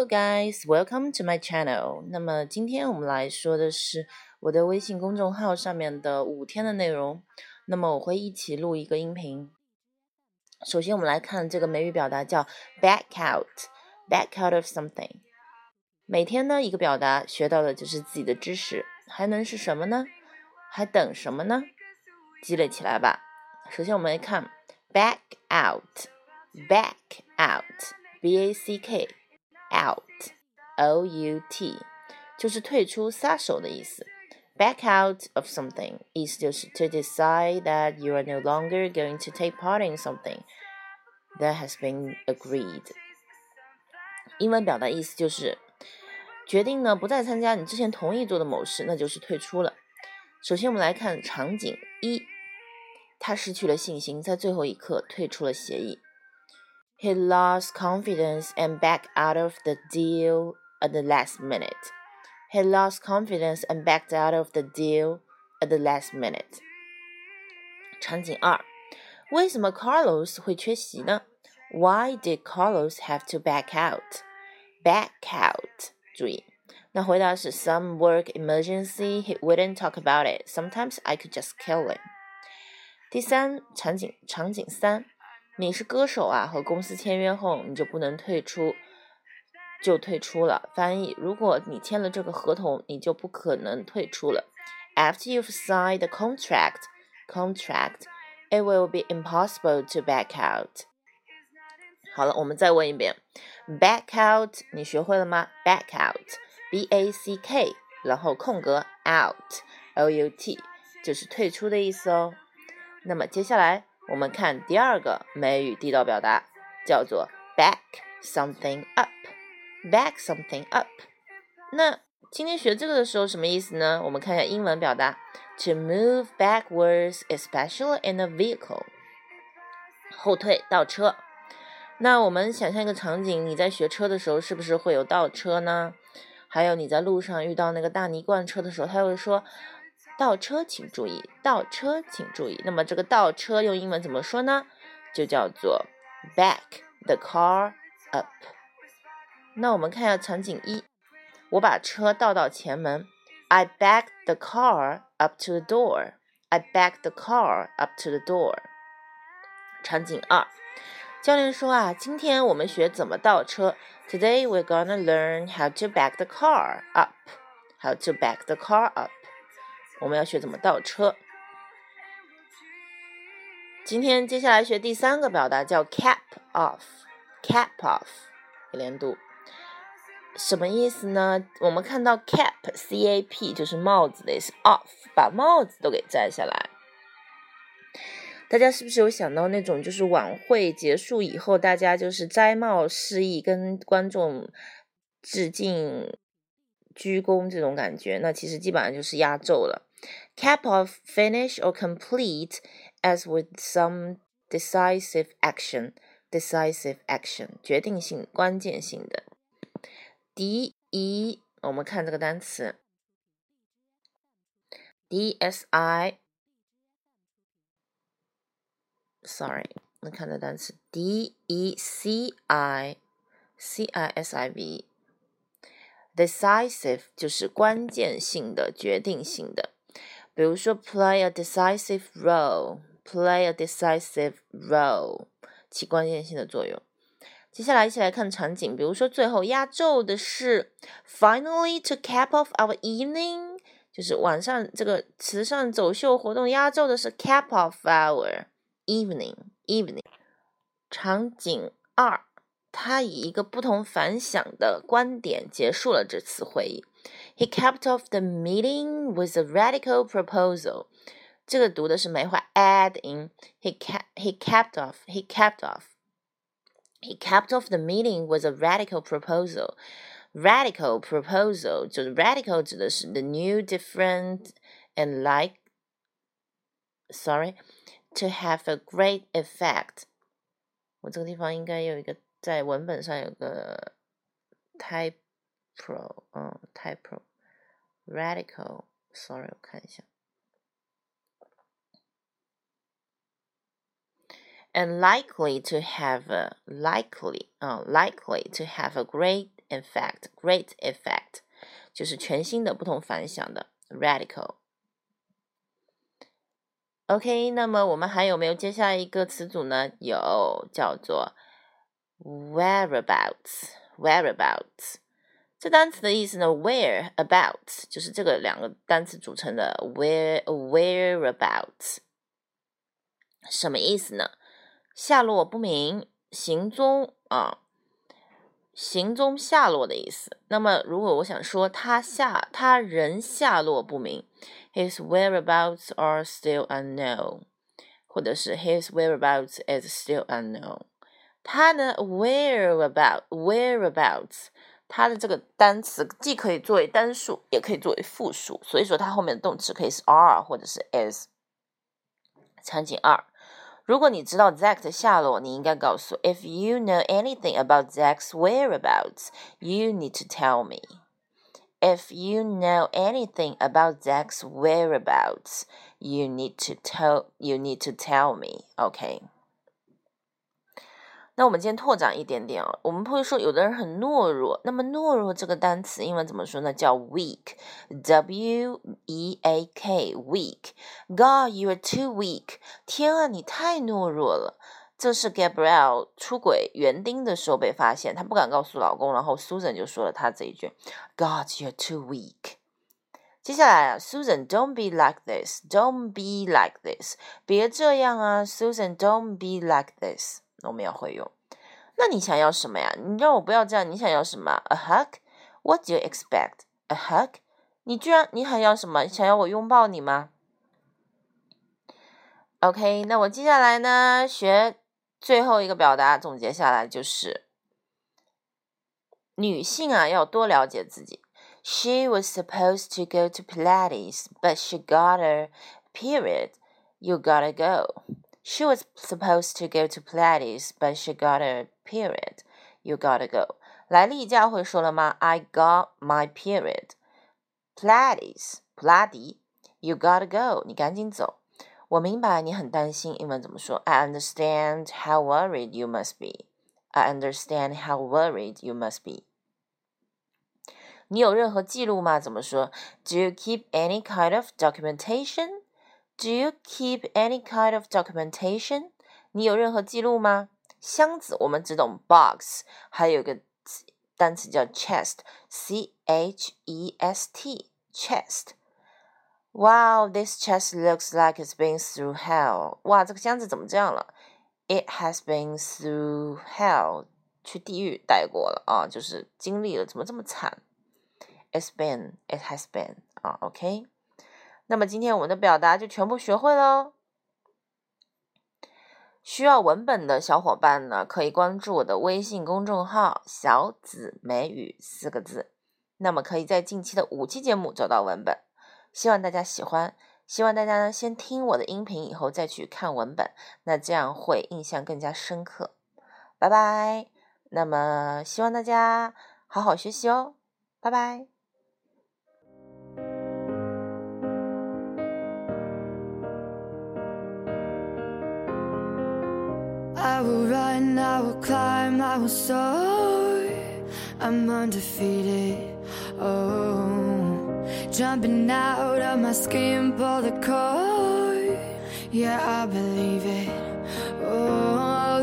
Hello guys, welcome to my channel. 那么今天我们来说的是我的微信公众号上面的五天的内容。那么我会一起录一个音频。首先我们来看这个美语表达叫 back out, back out of something。每天呢一个表达，学到的就是自己的知识，还能是什么呢？还等什么呢？积累起来吧。首先我们来看 back out, back out, b a c k out, o u t，就是退出、撒手的意思。Back out of something 意思就是 to decide that you are no longer going to take part in something that has been agreed。英文表达意思就是决定呢不再参加你之前同意做的某事，那就是退出了。首先我们来看场景一，他失去了信心，在最后一刻退出了协议。 He lost confidence and backed out of the deal at the last minute. He lost confidence and backed out of the deal at the last minute. 场景二，为什么 Carlos 会缺席呢？Why did Carlos have to back out? Back out，注意，那回答是 some work emergency. He wouldn't talk about it. Sometimes I could just kill him. 第三场景，场景三， 你是歌手啊，和公司签约后你就不能退出。就退出了。翻译：如果你签了这个合同，你就不可能退出了。After you've signed the contract, contract, it will be impossible to back out. 好了，我们再问一遍，back out，你学会了吗？back out，b a c k，然后空格 out，o u t，就是退出的意思哦。那么接下来我们看第二个美语地道表达，叫做 back something up。back something up。那今天学这个的时候什么意思呢？我们看一下英文表达：to move backwards, especially in a vehicle。后退倒车。那我们想象一个场景，你在学车的时候是不是会有倒车呢？还有你在路上遇到那个大泥罐车的时候，他会说倒车请注意，倒车请注意。那么这个倒车用英文怎么说呢？就叫做 back the car up。那我们看一下场景一，我把车倒到前门，I backed the car up to the door. I backed the car up to the door. 场景二，教练说啊，今天我们学怎么倒车。Today we're gonna learn how to back the car up. How to back the car up. 我们要学怎么倒车。今天接下来学第三个表达叫 cap off. Cap off，一连读。什么意思呢？我们看到 cap c a p 就是帽子的意思，off 把帽子都给摘下来。大家是不是有想到那种就是晚会结束以后，大家就是摘帽示意，跟观众致敬、鞠躬这种感觉？那其实基本上就是压轴了。cap off finish or complete as with some decisive action，decisive action 决定性、关键性的。D E，我们看这个单词，D S I，sorry，我们看这单词 D E C I，C I S I V，decisive 就是关键性的、决定性的。 比如说，play a decisive role，play a decisive role，起关键性的作用。接下来一起来看场景，比如说最后压轴的是 finally to cap off our evening，就是晚上这个慈善走秀活动压轴的是 cap off our evening evening。场景二，他以一个不同凡响的观点结束了这次会议。He capped off the meeting with a radical proposal。这个读的是没话，add in。He cap he capped off he capped off。He capped off the meeting with a radical proposal. Radical proposal 就是 radical 指的是 the new, different, and like. Sorry, to have a great effect. 我这个地方应该有一个 在文本上有个 typo，嗯，typo。Radical，sorry，我看一下。and likely to have a likely uh, likely to have a great effect，great effect，就是全新的、不同凡响的 radical。OK，那么我们还有没有接下来一个词组呢？有，叫做 whereabouts，whereabouts。这单词的意思呢？Where about 就是这个两个单词组成的 where whereabouts，什么意思呢？下落不明，行踪啊，行踪下落的意思。那么如果我想说他下他人下落不明，His whereabouts are still unknown，或者是 His whereabouts is still unknown。他呢？Whereabout whereabouts。它的这个单词既可以作为单数，也可以作为复数，所以说它后面的动词可以是 are 或者是 is。场景二，如果你知道 Zack 的下落，你应该告诉 If you know anything about Zack's whereabouts, you need to tell me. If you know anything about Zack's whereabouts, you need to tell you need to tell me. OK. 那我们今天拓展一点点哦，我们不会说有的人很懦弱，那么懦弱这个单词英文怎么说呢？叫 weak，w e a k，weak。God, you are too weak。天啊，你太懦弱了。这是 Gabriel 出轨园丁的时候被发现，她不敢告诉老公，然后 Susan 就说了她这一句：God, you are too weak。接下来啊，Susan，don't be like this，don't be like this，别这样啊，Susan，don't be like this。我们要会用。那你想要什么呀？你让我不要这样，你想要什么？A hug？What do you expect? A hug？你居然你还要什么？想要我拥抱你吗？OK，那我接下来呢，学最后一个表达，总结下来就是女性啊，要多了解自己。She was supposed to go to Pilates, but she got a period. You gotta go. She was supposed to go to Pilates, but she got a period. You gotta go. 来例假会说了吗？I got my period. Pilates，普拉迪。You gotta go. 你赶紧走。我明白你很担心，英文怎么说？I understand how worried you must be. I understand how worried you must be. 你有任何记录吗？怎么说？Do you keep any kind of documentation? Do you keep any kind of documentation？你有任何记录吗？箱子我们只懂 box，还有一个单词叫 chest，c h e s t，chest。Wow, this chest looks like it's been through hell. 哇，这个箱子怎么这样了？It has been through hell，去地狱待过了啊，就是经历了，怎么这么惨？It's been, it has been 啊，OK。那么今天我们的表达就全部学会喽。需要文本的小伙伴呢，可以关注我的微信公众号“小紫美语”四个字。那么可以在近期的五期节目找到文本。希望大家喜欢，希望大家呢先听我的音频，以后再去看文本，那这样会印象更加深刻。拜拜。那么希望大家好好学习哦。拜拜。I will run, I will climb, I will soar. I'm undefeated. Oh, jumping out of my skin, pull the cord. Yeah, I believe it. Oh.